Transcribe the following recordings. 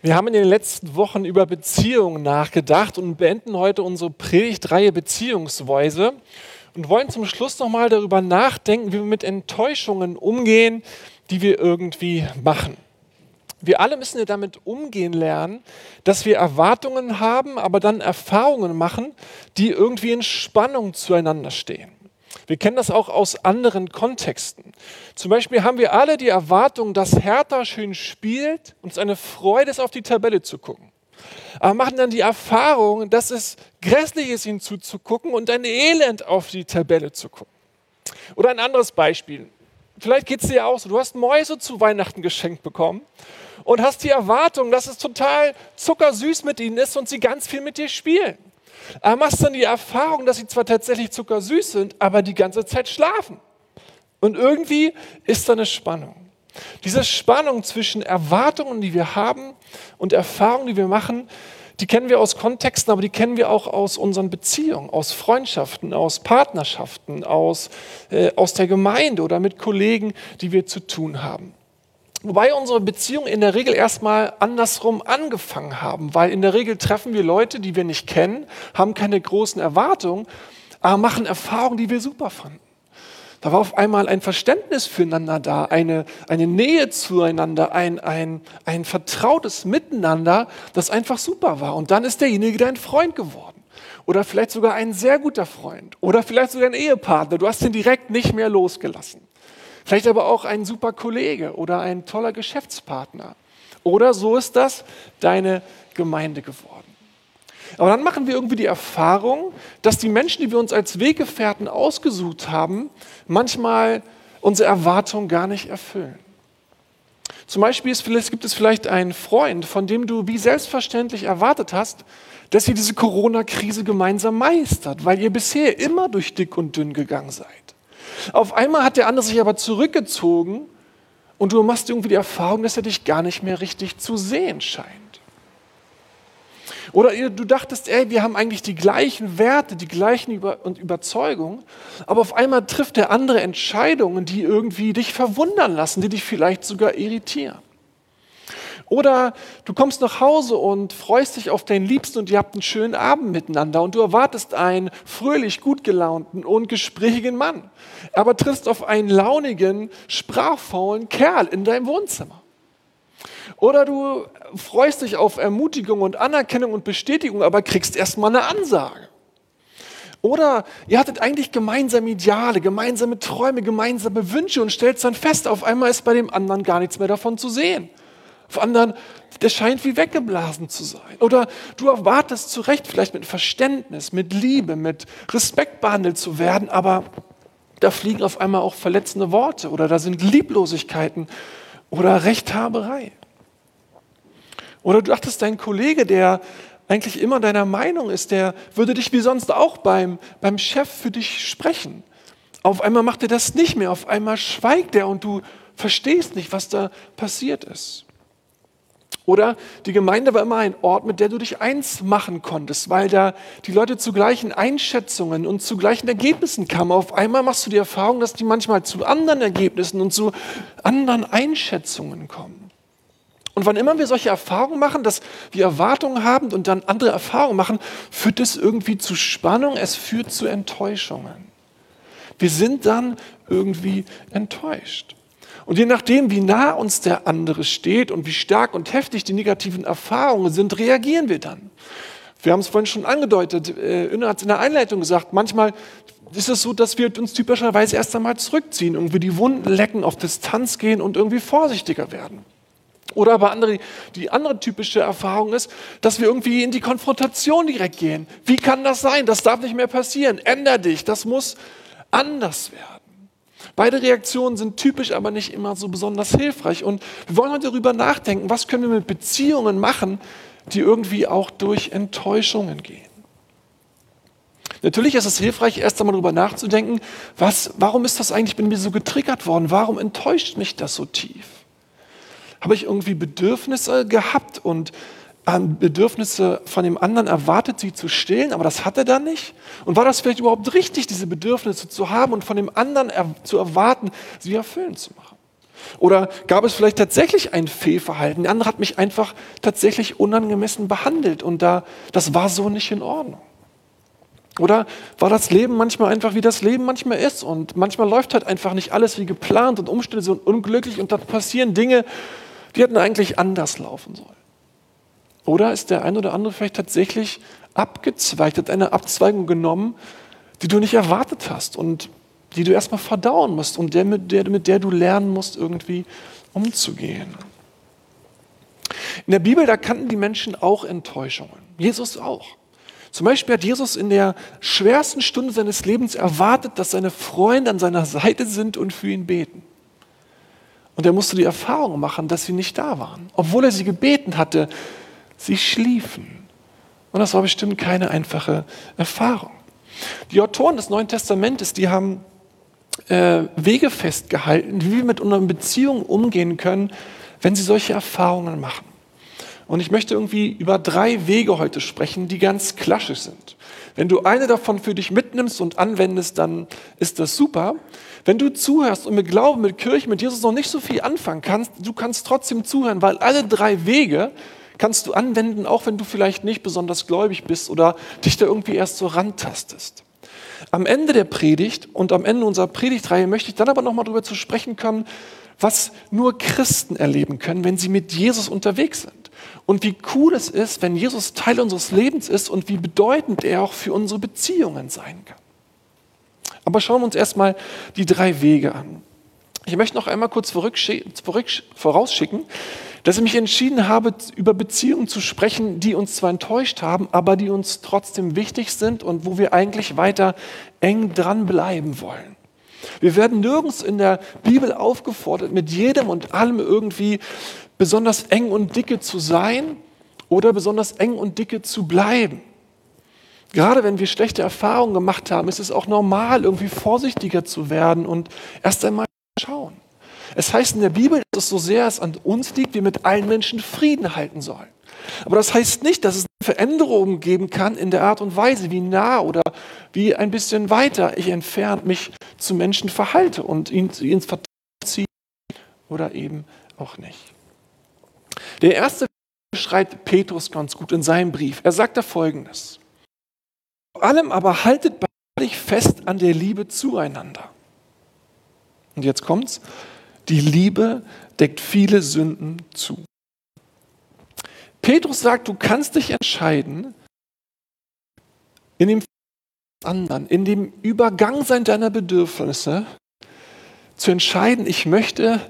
Wir haben in den letzten Wochen über Beziehungen nachgedacht und beenden heute unsere Predigtreihe Beziehungsweise und wollen zum Schluss nochmal darüber nachdenken, wie wir mit Enttäuschungen umgehen, die wir irgendwie machen. Wir alle müssen ja damit umgehen lernen, dass wir Erwartungen haben, aber dann Erfahrungen machen, die irgendwie in Spannung zueinander stehen. Wir kennen das auch aus anderen Kontexten. Zum Beispiel haben wir alle die Erwartung, dass Hertha schön spielt und es eine Freude ist, auf die Tabelle zu gucken. Aber machen dann die Erfahrung, dass es grässlich ist, ihnen zuzugucken und ein Elend auf die Tabelle zu gucken. Oder ein anderes Beispiel. Vielleicht geht es dir auch so, du hast Mäuse zu Weihnachten geschenkt bekommen und hast die Erwartung, dass es total zuckersüß mit ihnen ist und sie ganz viel mit dir spielen. Aber machst dann die Erfahrung, dass sie zwar tatsächlich zuckersüß sind, aber die ganze Zeit schlafen. Und irgendwie ist da eine Spannung. Diese Spannung zwischen Erwartungen, die wir haben, und Erfahrungen, die wir machen, die kennen wir aus Kontexten, aber die kennen wir auch aus unseren Beziehungen, aus Freundschaften, aus Partnerschaften, aus, äh, aus der Gemeinde oder mit Kollegen, die wir zu tun haben. Wobei unsere Beziehungen in der Regel erstmal andersrum angefangen haben, weil in der Regel treffen wir Leute, die wir nicht kennen, haben keine großen Erwartungen, aber machen Erfahrungen, die wir super fanden. Da war auf einmal ein Verständnis füreinander da, eine, eine Nähe zueinander, ein, ein, ein vertrautes Miteinander, das einfach super war. Und dann ist derjenige dein Freund geworden. Oder vielleicht sogar ein sehr guter Freund. Oder vielleicht sogar ein Ehepartner. Du hast ihn direkt nicht mehr losgelassen. Vielleicht aber auch ein super Kollege oder ein toller Geschäftspartner. Oder so ist das deine Gemeinde geworden. Aber dann machen wir irgendwie die Erfahrung, dass die Menschen, die wir uns als Weggefährten ausgesucht haben, manchmal unsere Erwartungen gar nicht erfüllen. Zum Beispiel gibt es vielleicht einen Freund, von dem du wie selbstverständlich erwartet hast, dass ihr diese Corona-Krise gemeinsam meistert, weil ihr bisher immer durch dick und dünn gegangen seid. Auf einmal hat der andere sich aber zurückgezogen und du machst irgendwie die Erfahrung, dass er dich gar nicht mehr richtig zu sehen scheint. Oder du dachtest, ey, wir haben eigentlich die gleichen Werte, die gleichen Über und Überzeugungen, aber auf einmal trifft der andere Entscheidungen, die irgendwie dich verwundern lassen, die dich vielleicht sogar irritieren. Oder du kommst nach Hause und freust dich auf deinen Liebsten und ihr habt einen schönen Abend miteinander und du erwartest einen fröhlich, gut gelaunten und gesprächigen Mann, aber triffst auf einen launigen, sprachfaulen Kerl in deinem Wohnzimmer. Oder du freust dich auf Ermutigung und Anerkennung und Bestätigung, aber kriegst erstmal eine Ansage. Oder ihr hattet eigentlich gemeinsame Ideale, gemeinsame Träume, gemeinsame Wünsche und stellst dann fest, auf einmal ist bei dem anderen gar nichts mehr davon zu sehen. Auf anderen, der scheint wie weggeblasen zu sein. Oder du erwartest zu Recht vielleicht mit Verständnis, mit Liebe, mit Respekt behandelt zu werden, aber da fliegen auf einmal auch verletzende Worte oder da sind Lieblosigkeiten oder Rechthaberei. Oder du dachtest, dein Kollege, der eigentlich immer deiner Meinung ist, der würde dich wie sonst auch beim, beim Chef für dich sprechen. Auf einmal macht er das nicht mehr, auf einmal schweigt er und du verstehst nicht, was da passiert ist. Oder die Gemeinde war immer ein Ort, mit der du dich eins machen konntest, weil da die Leute zu gleichen Einschätzungen und zu gleichen Ergebnissen kamen. Auf einmal machst du die Erfahrung, dass die manchmal zu anderen Ergebnissen und zu anderen Einschätzungen kommen. Und wann immer wir solche Erfahrungen machen, dass wir Erwartungen haben und dann andere Erfahrungen machen, führt es irgendwie zu Spannung, es führt zu Enttäuschungen. Wir sind dann irgendwie enttäuscht. Und je nachdem, wie nah uns der andere steht und wie stark und heftig die negativen Erfahrungen sind, reagieren wir dann. Wir haben es vorhin schon angedeutet, Inna äh, hat es in der Einleitung gesagt, manchmal ist es so, dass wir uns typischerweise erst einmal zurückziehen, irgendwie die Wunden lecken, auf Distanz gehen und irgendwie vorsichtiger werden. Oder aber andere, die andere typische Erfahrung ist, dass wir irgendwie in die Konfrontation direkt gehen. Wie kann das sein? Das darf nicht mehr passieren. Änder dich. Das muss anders werden. Beide Reaktionen sind typisch, aber nicht immer so besonders hilfreich. Und wir wollen heute darüber nachdenken, was können wir mit Beziehungen machen, die irgendwie auch durch Enttäuschungen gehen. Natürlich ist es hilfreich, erst einmal darüber nachzudenken, was, warum ist das eigentlich, bin mir so getriggert worden? Warum enttäuscht mich das so tief? Habe ich irgendwie Bedürfnisse gehabt und Bedürfnisse von dem anderen erwartet, sie zu stillen, aber das hat er dann nicht? Und war das vielleicht überhaupt richtig, diese Bedürfnisse zu haben und von dem anderen er zu erwarten, sie erfüllen zu machen? Oder gab es vielleicht tatsächlich ein Fehlverhalten? Der andere hat mich einfach tatsächlich unangemessen behandelt und da, das war so nicht in Ordnung. Oder war das Leben manchmal einfach, wie das Leben manchmal ist und manchmal läuft halt einfach nicht alles wie geplant und Umstände sind unglücklich und da passieren Dinge, die hätten eigentlich anders laufen sollen. Oder ist der ein oder andere vielleicht tatsächlich abgezweigt, hat eine Abzweigung genommen, die du nicht erwartet hast und die du erstmal verdauen musst und der, mit, der, mit der du lernen musst, irgendwie umzugehen. In der Bibel, da kannten die Menschen auch Enttäuschungen. Jesus auch. Zum Beispiel hat Jesus in der schwersten Stunde seines Lebens erwartet, dass seine Freunde an seiner Seite sind und für ihn beten. Und er musste die Erfahrung machen, dass sie nicht da waren. Obwohl er sie gebeten hatte, sie schliefen. Und das war bestimmt keine einfache Erfahrung. Die Autoren des Neuen Testamentes, die haben äh, Wege festgehalten, wie wir mit unseren Beziehungen umgehen können, wenn sie solche Erfahrungen machen. Und ich möchte irgendwie über drei Wege heute sprechen, die ganz klassisch sind. Wenn du eine davon für dich mitnimmst und anwendest, dann ist das super. Wenn du zuhörst und mit Glauben, mit Kirche, mit Jesus noch nicht so viel anfangen kannst, du kannst trotzdem zuhören, weil alle drei Wege kannst du anwenden, auch wenn du vielleicht nicht besonders gläubig bist oder dich da irgendwie erst so rantastest. Am Ende der Predigt und am Ende unserer Predigtreihe möchte ich dann aber nochmal darüber zu sprechen kommen, was nur Christen erleben können, wenn sie mit Jesus unterwegs sind. Und wie cool es ist, wenn Jesus Teil unseres Lebens ist und wie bedeutend er auch für unsere Beziehungen sein kann. Aber schauen wir uns erstmal die drei Wege an. Ich möchte noch einmal kurz vorausschicken, dass ich mich entschieden habe, über Beziehungen zu sprechen, die uns zwar enttäuscht haben, aber die uns trotzdem wichtig sind und wo wir eigentlich weiter eng dranbleiben wollen. Wir werden nirgends in der Bibel aufgefordert, mit jedem und allem irgendwie besonders eng und dicke zu sein oder besonders eng und dicke zu bleiben. Gerade wenn wir schlechte Erfahrungen gemacht haben, ist es auch normal, irgendwie vorsichtiger zu werden und erst einmal schauen. Es heißt in der Bibel, dass es so sehr es an uns liegt, wir mit allen Menschen Frieden halten sollen. Aber das heißt nicht, dass es Veränderungen geben kann in der Art und Weise, wie nah oder wie ein bisschen weiter ich entfernt mich zu Menschen verhalte und ihn ins Vertrauen ziehe oder eben auch nicht. Der erste beschreibt Petrus ganz gut in seinem Brief. Er sagt da folgendes. Vor allem aber haltet beharrlich fest an der Liebe zueinander. Und jetzt kommt's. Die Liebe deckt viele Sünden zu. Petrus sagt, du kannst dich entscheiden, in dem anderen, in dem Übergang sein deiner Bedürfnisse, zu entscheiden, ich möchte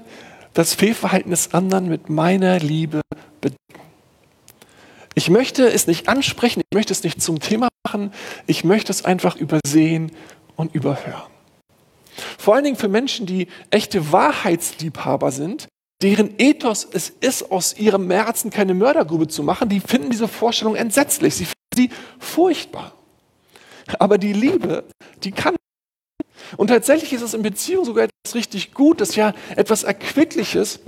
das Fehlverhalten des anderen mit meiner Liebe bedecken. Ich möchte es nicht ansprechen, ich möchte es nicht zum Thema machen, ich möchte es einfach übersehen und überhören. Vor allen Dingen für Menschen, die echte Wahrheitsliebhaber sind, deren Ethos es ist, aus ihrem Herzen keine Mördergrube zu machen, die finden diese Vorstellung entsetzlich, sie finden sie furchtbar. Aber die Liebe, die kann. Und tatsächlich ist es in Beziehung sogar etwas richtig Gutes, ja etwas Erquickliches,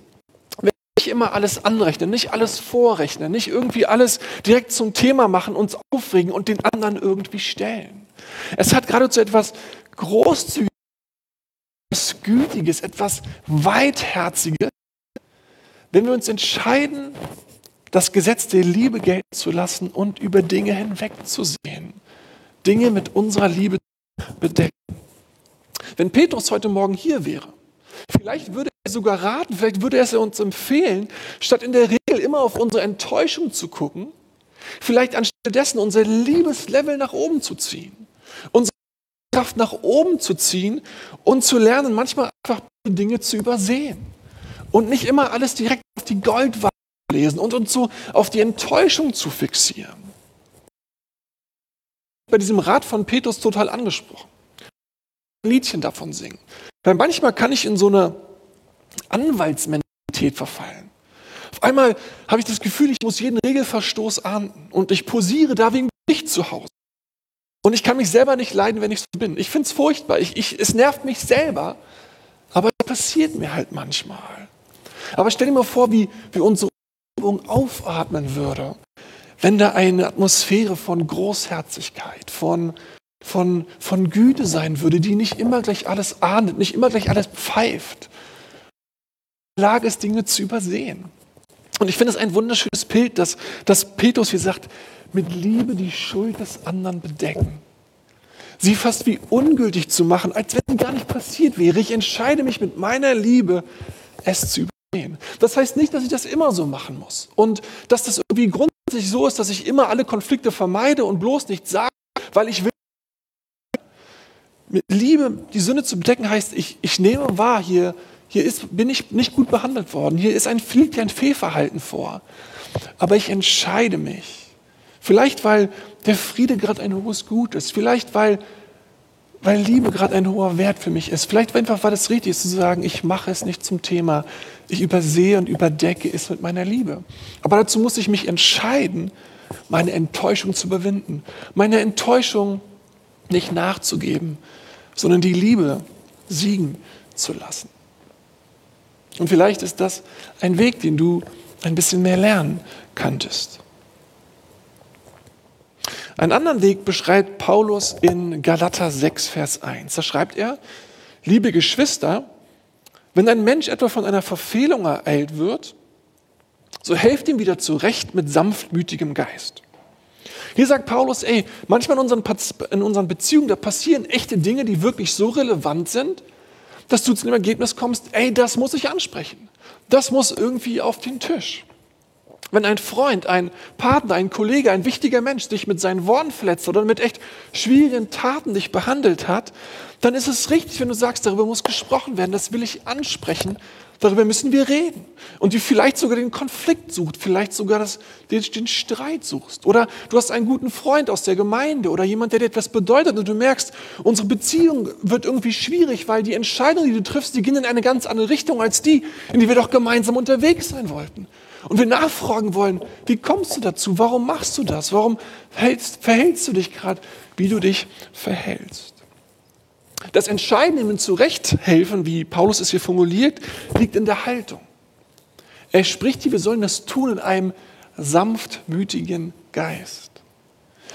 wenn wir nicht immer alles anrechnen, nicht alles vorrechnen, nicht irgendwie alles direkt zum Thema machen, uns aufregen und den anderen irgendwie stellen. Es hat geradezu etwas Großzügiges Gütiges, etwas Weitherziges, wenn wir uns entscheiden, das Gesetz der Liebe gelten zu lassen und über Dinge hinwegzusehen, Dinge mit unserer Liebe bedecken. Wenn Petrus heute Morgen hier wäre, vielleicht würde er sogar raten, vielleicht würde er es uns empfehlen, statt in der Regel immer auf unsere Enttäuschung zu gucken, vielleicht anstelle dessen unser Liebeslevel nach oben zu ziehen, unsere Kraft nach oben zu ziehen und zu lernen, manchmal einfach Dinge zu übersehen. Und nicht immer alles direkt auf die Goldwaage zu lesen und uns so auf die Enttäuschung zu fixieren. Bei diesem Rat von Petrus total angesprochen. Ein Liedchen davon singen. Weil manchmal kann ich in so eine Anwaltsmentalität verfallen. Auf einmal habe ich das Gefühl, ich muss jeden Regelverstoß ahnden und ich posiere da wegen nicht zu Hause. Und ich kann mich selber nicht leiden, wenn ich so bin. Ich finde es furchtbar. Ich, ich, es nervt mich selber. Aber es passiert mir halt manchmal. Aber stell dir mal vor, wie, wie unsere Umgebung aufatmen würde, wenn da eine Atmosphäre von Großherzigkeit, von, von, von Güte sein würde, die nicht immer gleich alles ahndet, nicht immer gleich alles pfeift. Lage ist, Dinge zu übersehen. Und ich finde es ein wunderschönes Bild, dass, dass Petrus hier sagt, mit Liebe die Schuld des anderen bedecken. Sie fast wie ungültig zu machen, als wenn gar nicht passiert wäre. Ich entscheide mich mit meiner Liebe, es zu übersehen. Das heißt nicht, dass ich das immer so machen muss. Und dass das irgendwie grundsätzlich so ist, dass ich immer alle Konflikte vermeide und bloß nicht sage, weil ich will. Mit Liebe die Sünde zu bedecken heißt, ich, ich nehme wahr, hier, hier ist, bin ich nicht gut behandelt worden. Hier ist ein, liegt ein Fehlverhalten vor. Aber ich entscheide mich. Vielleicht, weil der Friede gerade ein hohes Gut ist. Vielleicht, weil, weil Liebe gerade ein hoher Wert für mich ist. Vielleicht einfach, weil es richtig zu sagen, ich mache es nicht zum Thema. Ich übersehe und überdecke es mit meiner Liebe. Aber dazu muss ich mich entscheiden, meine Enttäuschung zu überwinden. Meine Enttäuschung nicht nachzugeben, sondern die Liebe siegen zu lassen. Und vielleicht ist das ein Weg, den du ein bisschen mehr lernen könntest. Einen anderen Weg beschreibt Paulus in Galater 6, Vers 1. Da schreibt er, liebe Geschwister, wenn ein Mensch etwa von einer Verfehlung ereilt wird, so helft ihm wieder zurecht mit sanftmütigem Geist. Hier sagt Paulus, ey, manchmal in unseren, in unseren Beziehungen, da passieren echte Dinge, die wirklich so relevant sind, dass du zu dem Ergebnis kommst, ey, das muss ich ansprechen. Das muss irgendwie auf den Tisch. Wenn ein Freund, ein Partner, ein Kollege, ein wichtiger Mensch dich mit seinen Worten verletzt oder mit echt schwierigen Taten dich behandelt hat, dann ist es richtig, wenn du sagst, darüber muss gesprochen werden, das will ich ansprechen, darüber müssen wir reden. Und du vielleicht sogar den Konflikt sucht, vielleicht sogar das, den, den Streit suchst. Oder du hast einen guten Freund aus der Gemeinde oder jemand, der dir etwas bedeutet und du merkst, unsere Beziehung wird irgendwie schwierig, weil die Entscheidungen, die du triffst, die gehen in eine ganz andere Richtung als die, in die wir doch gemeinsam unterwegs sein wollten. Und wir nachfragen wollen, wie kommst du dazu? Warum machst du das? Warum verhältst, verhältst du dich gerade, wie du dich verhältst? Das Entscheidende im Zurechthelfen, wie Paulus es hier formuliert, liegt in der Haltung. Er spricht hier, wir sollen das tun in einem sanftmütigen Geist.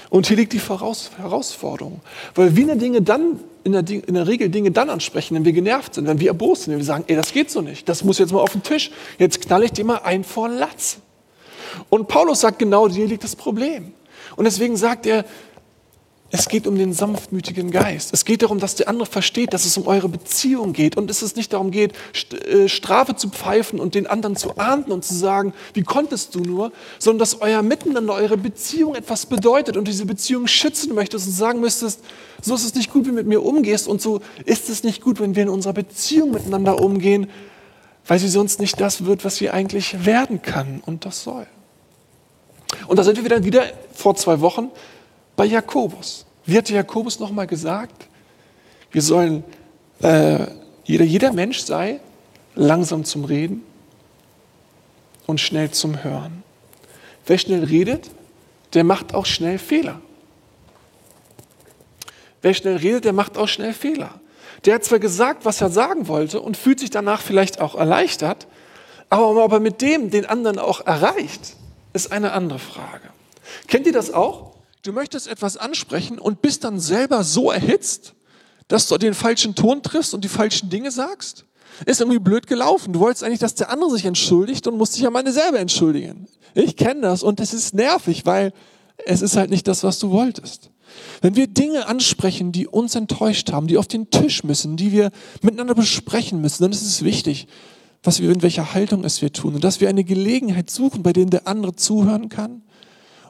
Und hier liegt die Herausforderung, weil wir Dinge dann in der, in der, Regel Dinge dann ansprechen, wenn wir genervt sind, wenn wir erbost sind, wenn wir sagen, ey, das geht so nicht, das muss jetzt mal auf den Tisch, jetzt knall ich dir mal ein vor Latz. Und Paulus sagt genau, hier liegt das Problem. Und deswegen sagt er, es geht um den sanftmütigen Geist. Es geht darum, dass der andere versteht, dass es um eure Beziehung geht und dass es nicht darum geht, äh, Strafe zu pfeifen und den anderen zu ahnden und zu sagen, wie konntest du nur, sondern dass euer Miteinander, eure Beziehung etwas bedeutet und diese Beziehung schützen möchtest und sagen müsstest, so ist es nicht gut, wie du mit mir umgehst und so ist es nicht gut, wenn wir in unserer Beziehung miteinander umgehen, weil sie sonst nicht das wird, was sie eigentlich werden kann und das soll. Und da sind wir dann wieder vor zwei Wochen bei Jakobus. Wie hat Jakobus nochmal gesagt? Wir sollen, äh, jeder, jeder Mensch sei langsam zum Reden und schnell zum Hören. Wer schnell redet, der macht auch schnell Fehler. Wer schnell redet, der macht auch schnell Fehler. Der hat zwar gesagt, was er sagen wollte und fühlt sich danach vielleicht auch erleichtert, aber ob er mit dem den anderen auch erreicht, ist eine andere Frage. Kennt ihr das auch? Du möchtest etwas ansprechen und bist dann selber so erhitzt, dass du den falschen Ton triffst und die falschen Dinge sagst? Ist irgendwie blöd gelaufen. Du wolltest eigentlich, dass der andere sich entschuldigt und musst dich am Ende selber entschuldigen. Ich kenne das und es ist nervig, weil es ist halt nicht das, was du wolltest. Wenn wir Dinge ansprechen, die uns enttäuscht haben, die auf den Tisch müssen, die wir miteinander besprechen müssen, dann ist es wichtig, was wir in welcher Haltung es wir tun und dass wir eine Gelegenheit suchen, bei der der andere zuhören kann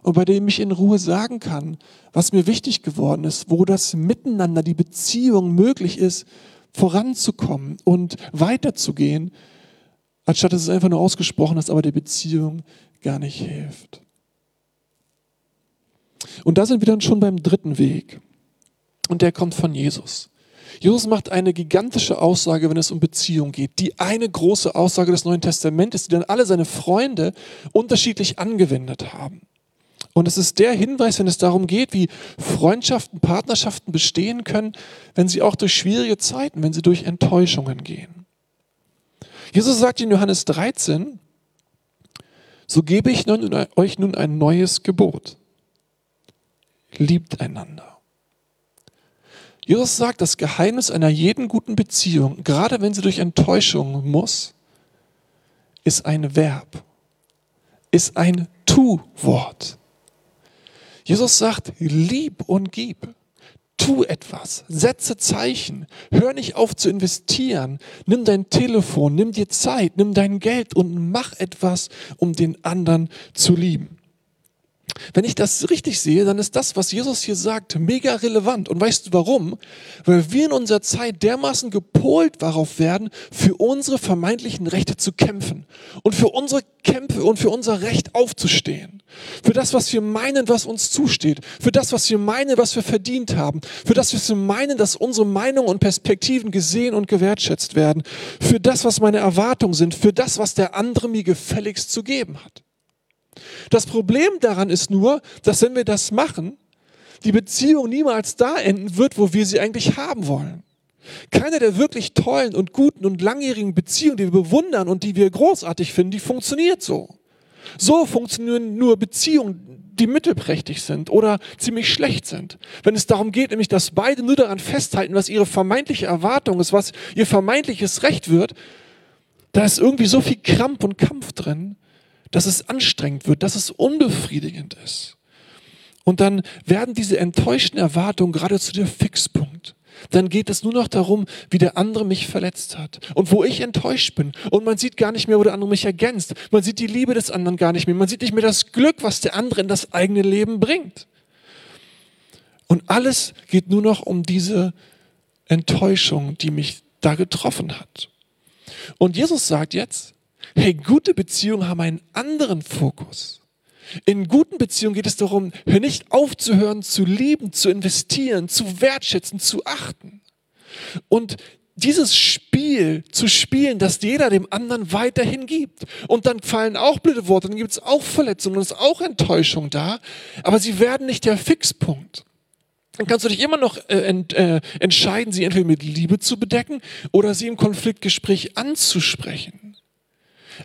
und bei dem ich in Ruhe sagen kann, was mir wichtig geworden ist, wo das Miteinander, die Beziehung möglich ist, voranzukommen und weiterzugehen, anstatt dass es einfach nur ausgesprochen ist, aber der Beziehung gar nicht hilft. Und da sind wir dann schon beim dritten Weg. Und der kommt von Jesus. Jesus macht eine gigantische Aussage, wenn es um Beziehung geht. Die eine große Aussage des Neuen Testamentes, die dann alle seine Freunde unterschiedlich angewendet haben. Und es ist der Hinweis, wenn es darum geht, wie Freundschaften, Partnerschaften bestehen können, wenn sie auch durch schwierige Zeiten, wenn sie durch Enttäuschungen gehen. Jesus sagt in Johannes 13, so gebe ich nun, euch nun ein neues Gebot. Liebt einander. Jesus sagt, das Geheimnis einer jeden guten Beziehung, gerade wenn sie durch Enttäuschung muss, ist ein Verb, ist ein Tu-Wort. Jesus sagt, lieb und gib. Tu etwas, setze Zeichen, hör nicht auf zu investieren, nimm dein Telefon, nimm dir Zeit, nimm dein Geld und mach etwas, um den anderen zu lieben. Wenn ich das richtig sehe, dann ist das, was Jesus hier sagt, mega relevant. Und weißt du warum? Weil wir in unserer Zeit dermaßen gepolt darauf werden, für unsere vermeintlichen Rechte zu kämpfen und für unsere Kämpfe und für unser Recht aufzustehen. Für das, was wir meinen, was uns zusteht. Für das, was wir meinen, was wir verdient haben. Für das, was wir meinen, dass unsere Meinungen und Perspektiven gesehen und gewertschätzt werden. Für das, was meine Erwartungen sind. Für das, was der andere mir gefälligst zu geben hat. Das Problem daran ist nur, dass wenn wir das machen, die Beziehung niemals da enden wird, wo wir sie eigentlich haben wollen. Keine der wirklich tollen und guten und langjährigen Beziehungen, die wir bewundern und die wir großartig finden, die funktioniert so. So funktionieren nur Beziehungen, die mittelprächtig sind oder ziemlich schlecht sind. Wenn es darum geht, nämlich, dass beide nur daran festhalten, was ihre vermeintliche Erwartung ist, was ihr vermeintliches Recht wird, da ist irgendwie so viel Krampf und Kampf drin, dass es anstrengend wird, dass es unbefriedigend ist. Und dann werden diese enttäuschten Erwartungen geradezu der Fixpunkt. Dann geht es nur noch darum, wie der andere mich verletzt hat und wo ich enttäuscht bin. Und man sieht gar nicht mehr, wo der andere mich ergänzt. Man sieht die Liebe des anderen gar nicht mehr. Man sieht nicht mehr das Glück, was der andere in das eigene Leben bringt. Und alles geht nur noch um diese Enttäuschung, die mich da getroffen hat. Und Jesus sagt jetzt, Hey, gute Beziehungen haben einen anderen Fokus. In guten Beziehungen geht es darum, nicht aufzuhören, zu lieben, zu investieren, zu wertschätzen, zu achten. Und dieses Spiel zu spielen, dass jeder dem anderen weiterhin gibt. Und dann fallen auch blöde Worte, dann gibt es auch Verletzungen es ist auch Enttäuschung da, aber sie werden nicht der Fixpunkt. Dann kannst du dich immer noch äh, ent, äh, entscheiden, sie entweder mit Liebe zu bedecken oder sie im Konfliktgespräch anzusprechen.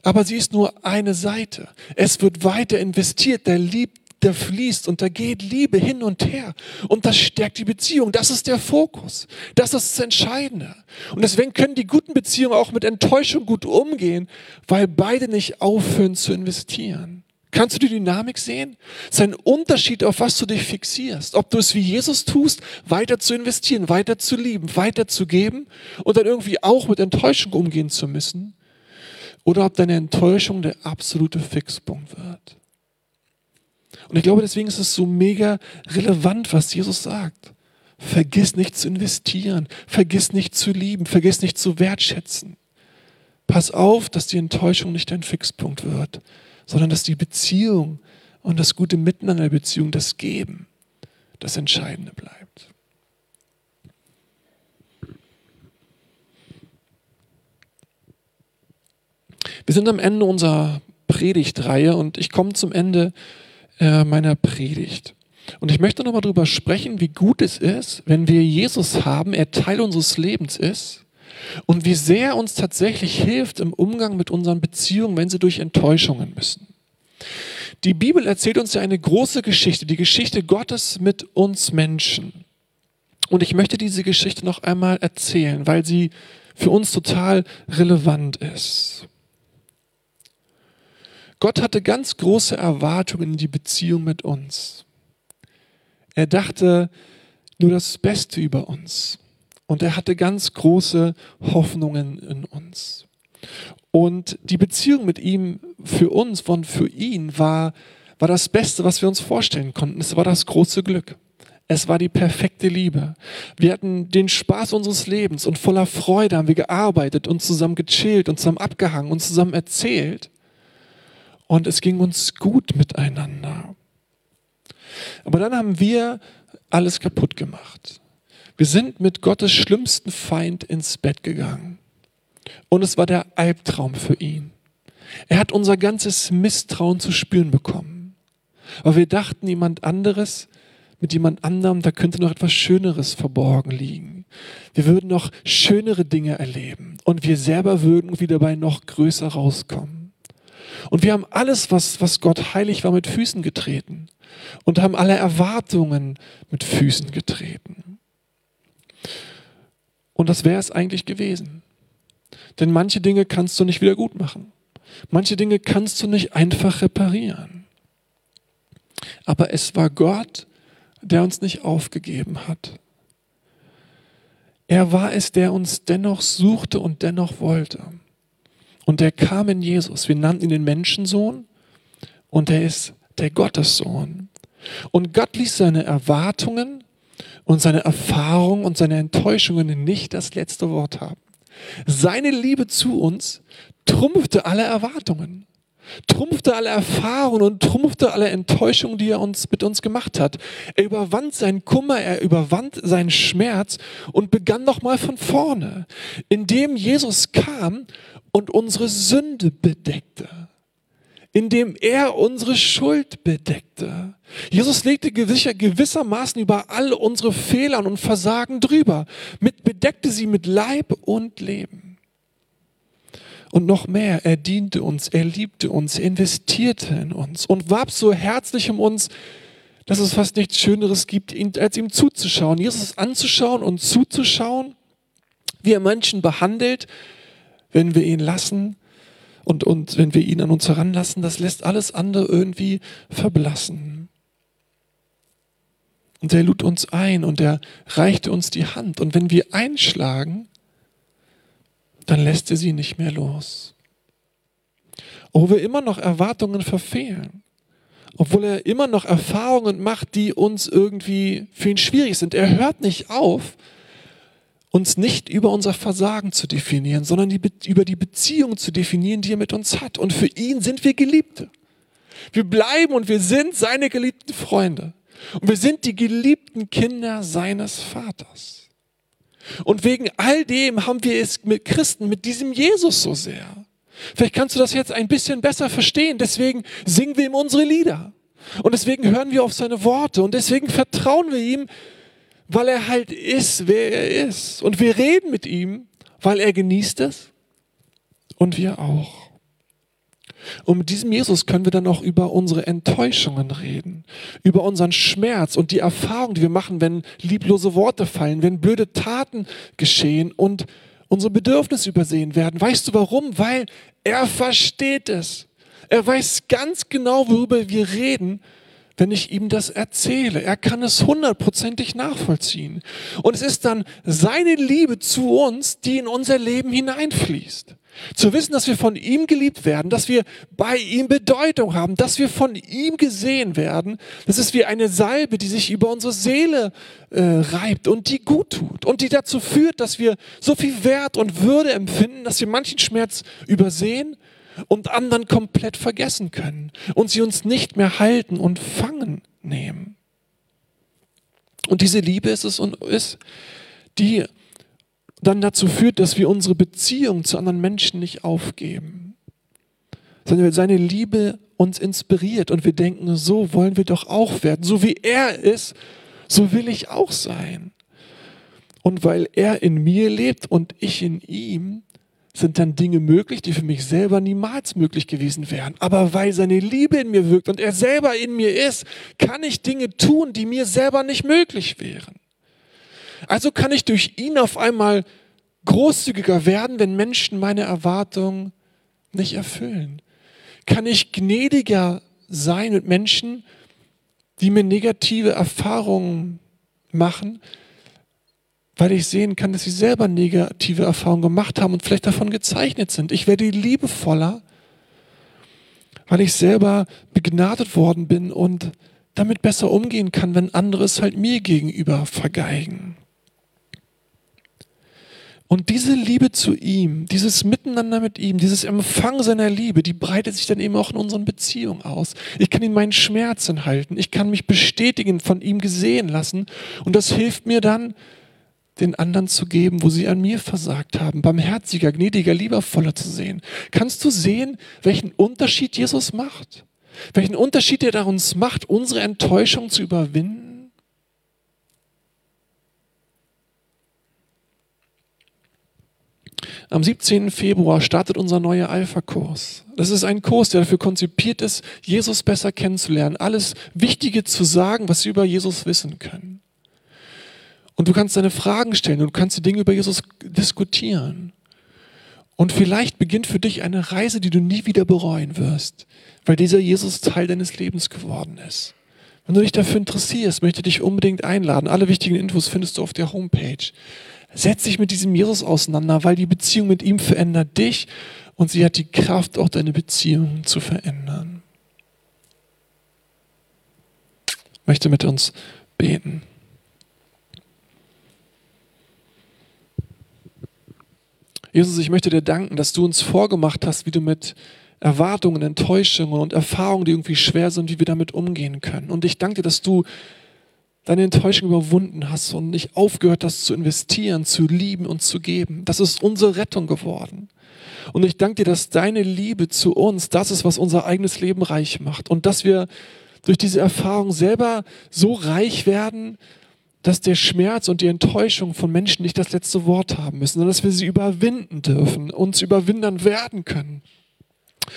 Aber sie ist nur eine Seite. Es wird weiter investiert, der liebt, der fließt und da geht Liebe hin und her. Und das stärkt die Beziehung. Das ist der Fokus. Das ist das Entscheidende. Und deswegen können die guten Beziehungen auch mit Enttäuschung gut umgehen, weil beide nicht aufhören zu investieren. Kannst du die Dynamik sehen? Es ist ein Unterschied, auf was du dich fixierst. Ob du es wie Jesus tust, weiter zu investieren, weiter zu lieben, weiter zu geben und dann irgendwie auch mit Enttäuschung umgehen zu müssen oder ob deine Enttäuschung der absolute Fixpunkt wird. Und ich glaube, deswegen ist es so mega relevant, was Jesus sagt. Vergiss nicht zu investieren, vergiss nicht zu lieben, vergiss nicht zu wertschätzen. Pass auf, dass die Enttäuschung nicht dein Fixpunkt wird, sondern dass die Beziehung und das gute Miteinander der Beziehung, das Geben, das Entscheidende bleibt. Wir sind am Ende unserer Predigtreihe und ich komme zum Ende äh, meiner Predigt. Und ich möchte nochmal darüber sprechen, wie gut es ist, wenn wir Jesus haben, er Teil unseres Lebens ist und wie sehr er uns tatsächlich hilft im Umgang mit unseren Beziehungen, wenn sie durch Enttäuschungen müssen. Die Bibel erzählt uns ja eine große Geschichte, die Geschichte Gottes mit uns Menschen. Und ich möchte diese Geschichte noch einmal erzählen, weil sie für uns total relevant ist. Gott hatte ganz große Erwartungen in die Beziehung mit uns. Er dachte nur das Beste über uns. Und er hatte ganz große Hoffnungen in uns. Und die Beziehung mit ihm für uns und für ihn war, war das Beste, was wir uns vorstellen konnten. Es war das große Glück. Es war die perfekte Liebe. Wir hatten den Spaß unseres Lebens und voller Freude haben wir gearbeitet und zusammen gechillt und zusammen abgehangen und zusammen erzählt und es ging uns gut miteinander. Aber dann haben wir alles kaputt gemacht. Wir sind mit Gottes schlimmsten Feind ins Bett gegangen. Und es war der Albtraum für ihn. Er hat unser ganzes Misstrauen zu spüren bekommen. Aber wir dachten, jemand anderes, mit jemand anderem, da könnte noch etwas Schöneres verborgen liegen. Wir würden noch schönere Dinge erleben und wir selber würden wieder bei noch größer rauskommen. Und wir haben alles, was, was Gott heilig war, mit Füßen getreten und haben alle Erwartungen mit Füßen getreten. Und das wäre es eigentlich gewesen. Denn manche Dinge kannst du nicht wieder gut machen. Manche Dinge kannst du nicht einfach reparieren. Aber es war Gott, der uns nicht aufgegeben hat. Er war es, der uns dennoch suchte und dennoch wollte. Und er kam in Jesus. Wir nannten ihn den Menschensohn und er ist der Gottessohn. Und Gott ließ seine Erwartungen und seine Erfahrungen und seine Enttäuschungen nicht das letzte Wort haben. Seine Liebe zu uns trumpfte alle Erwartungen, trumpfte alle Erfahrungen und trumpfte alle Enttäuschungen, die er uns mit uns gemacht hat. Er überwand seinen Kummer, er überwand seinen Schmerz und begann nochmal von vorne, indem Jesus kam und unsere Sünde bedeckte indem er unsere Schuld bedeckte. Jesus legte gewissermaßen über all unsere Fehler und Versagen drüber, mit, bedeckte sie mit Leib und Leben. Und noch mehr, er diente uns, er liebte uns, er investierte in uns und warb so herzlich um uns, dass es fast nichts Schöneres gibt, als ihm zuzuschauen. Jesus anzuschauen und zuzuschauen, wie er Menschen behandelt, wenn wir ihn lassen, und, und wenn wir ihn an uns heranlassen, das lässt alles andere irgendwie verblassen. Und er lud uns ein und er reichte uns die Hand. Und wenn wir einschlagen, dann lässt er sie nicht mehr los. Obwohl wir immer noch Erwartungen verfehlen. Obwohl er immer noch Erfahrungen macht, die uns irgendwie für ihn schwierig sind. Er hört nicht auf, uns nicht über unser Versagen zu definieren, sondern die, über die Beziehung zu definieren, die er mit uns hat. Und für ihn sind wir Geliebte. Wir bleiben und wir sind seine geliebten Freunde. Und wir sind die geliebten Kinder seines Vaters. Und wegen all dem haben wir es mit Christen, mit diesem Jesus so sehr. Vielleicht kannst du das jetzt ein bisschen besser verstehen. Deswegen singen wir ihm unsere Lieder. Und deswegen hören wir auf seine Worte. Und deswegen vertrauen wir ihm, weil er halt ist, wer er ist. Und wir reden mit ihm, weil er genießt es und wir auch. Und mit diesem Jesus können wir dann auch über unsere Enttäuschungen reden, über unseren Schmerz und die Erfahrung, die wir machen, wenn lieblose Worte fallen, wenn blöde Taten geschehen und unsere Bedürfnisse übersehen werden. Weißt du warum? Weil er versteht es. Er weiß ganz genau, worüber wir reden wenn ich ihm das erzähle. Er kann es hundertprozentig nachvollziehen. Und es ist dann seine Liebe zu uns, die in unser Leben hineinfließt. Zu wissen, dass wir von ihm geliebt werden, dass wir bei ihm Bedeutung haben, dass wir von ihm gesehen werden, das ist wie eine Salbe, die sich über unsere Seele äh, reibt und die gut tut und die dazu führt, dass wir so viel Wert und Würde empfinden, dass wir manchen Schmerz übersehen und anderen komplett vergessen können und sie uns nicht mehr halten und fangen nehmen. Und diese Liebe ist es und ist, die dann dazu führt, dass wir unsere Beziehung zu anderen Menschen nicht aufgeben. Sondern seine Liebe uns inspiriert und wir denken, so wollen wir doch auch werden. So wie er ist, so will ich auch sein. Und weil er in mir lebt und ich in ihm, sind dann Dinge möglich, die für mich selber niemals möglich gewesen wären. Aber weil seine Liebe in mir wirkt und er selber in mir ist, kann ich Dinge tun, die mir selber nicht möglich wären. Also kann ich durch ihn auf einmal großzügiger werden, wenn Menschen meine Erwartungen nicht erfüllen. Kann ich gnädiger sein mit Menschen, die mir negative Erfahrungen machen, weil ich sehen kann, dass sie selber negative Erfahrungen gemacht haben und vielleicht davon gezeichnet sind. Ich werde liebevoller, weil ich selber begnadet worden bin und damit besser umgehen kann, wenn andere es halt mir gegenüber vergeigen. Und diese Liebe zu ihm, dieses Miteinander mit ihm, dieses Empfang seiner Liebe, die breitet sich dann eben auch in unseren Beziehungen aus. Ich kann ihn meinen Schmerzen halten, ich kann mich bestätigen, von ihm gesehen lassen und das hilft mir dann, den anderen zu geben, wo sie an mir versagt haben, barmherziger, gnädiger, liebevoller zu sehen. Kannst du sehen, welchen Unterschied Jesus macht? Welchen Unterschied er uns macht, unsere Enttäuschung zu überwinden? Am 17. Februar startet unser neuer Alpha-Kurs. Das ist ein Kurs, der dafür konzipiert ist, Jesus besser kennenzulernen, alles Wichtige zu sagen, was Sie über Jesus wissen können. Und du kannst deine Fragen stellen und du kannst die Dinge über Jesus diskutieren. Und vielleicht beginnt für dich eine Reise, die du nie wieder bereuen wirst, weil dieser Jesus Teil deines Lebens geworden ist. Wenn du dich dafür interessierst, möchte ich dich unbedingt einladen. Alle wichtigen Infos findest du auf der Homepage. Setz dich mit diesem Jesus auseinander, weil die Beziehung mit ihm verändert dich und sie hat die Kraft, auch deine Beziehung zu verändern. Ich möchte mit uns beten. Jesus, ich möchte dir danken, dass du uns vorgemacht hast, wie du mit Erwartungen, Enttäuschungen und Erfahrungen, die irgendwie schwer sind, wie wir damit umgehen können. Und ich danke dir, dass du deine Enttäuschung überwunden hast und nicht aufgehört hast zu investieren, zu lieben und zu geben. Das ist unsere Rettung geworden. Und ich danke dir, dass deine Liebe zu uns das ist, was unser eigenes Leben reich macht. Und dass wir durch diese Erfahrung selber so reich werden, dass der Schmerz und die Enttäuschung von Menschen nicht das letzte Wort haben müssen, sondern dass wir sie überwinden dürfen, uns überwindern werden können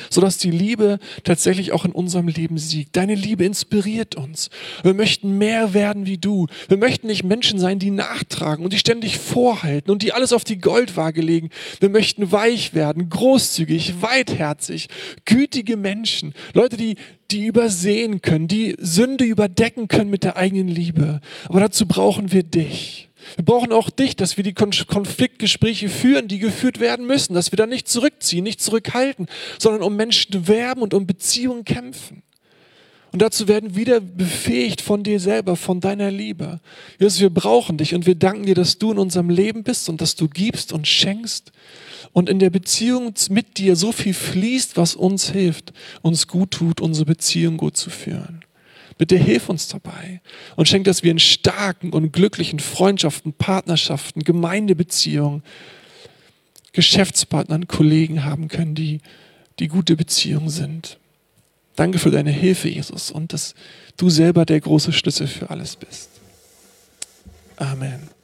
sodass die Liebe tatsächlich auch in unserem Leben siegt. Deine Liebe inspiriert uns. Wir möchten mehr werden wie du. Wir möchten nicht Menschen sein, die nachtragen und die ständig vorhalten und die alles auf die Goldwaage legen. Wir möchten weich werden, großzügig, weitherzig, gütige Menschen. Leute, die, die übersehen können, die Sünde überdecken können mit der eigenen Liebe. Aber dazu brauchen wir dich. Wir brauchen auch dich, dass wir die Konfliktgespräche führen, die geführt werden müssen, dass wir da nicht zurückziehen, nicht zurückhalten, sondern um Menschen werben und um Beziehungen kämpfen. Und dazu werden wieder befähigt von dir selber, von deiner Liebe. Jesus, wir brauchen dich und wir danken dir, dass du in unserem Leben bist und dass du gibst und schenkst und in der Beziehung mit dir so viel fließt, was uns hilft, uns gut tut, unsere Beziehung gut zu führen. Bitte hilf uns dabei und schenk, dass wir in starken und glücklichen Freundschaften, Partnerschaften, Gemeindebeziehungen, Geschäftspartnern, Kollegen haben können, die, die gute Beziehungen sind. Danke für deine Hilfe, Jesus, und dass du selber der große Schlüssel für alles bist. Amen.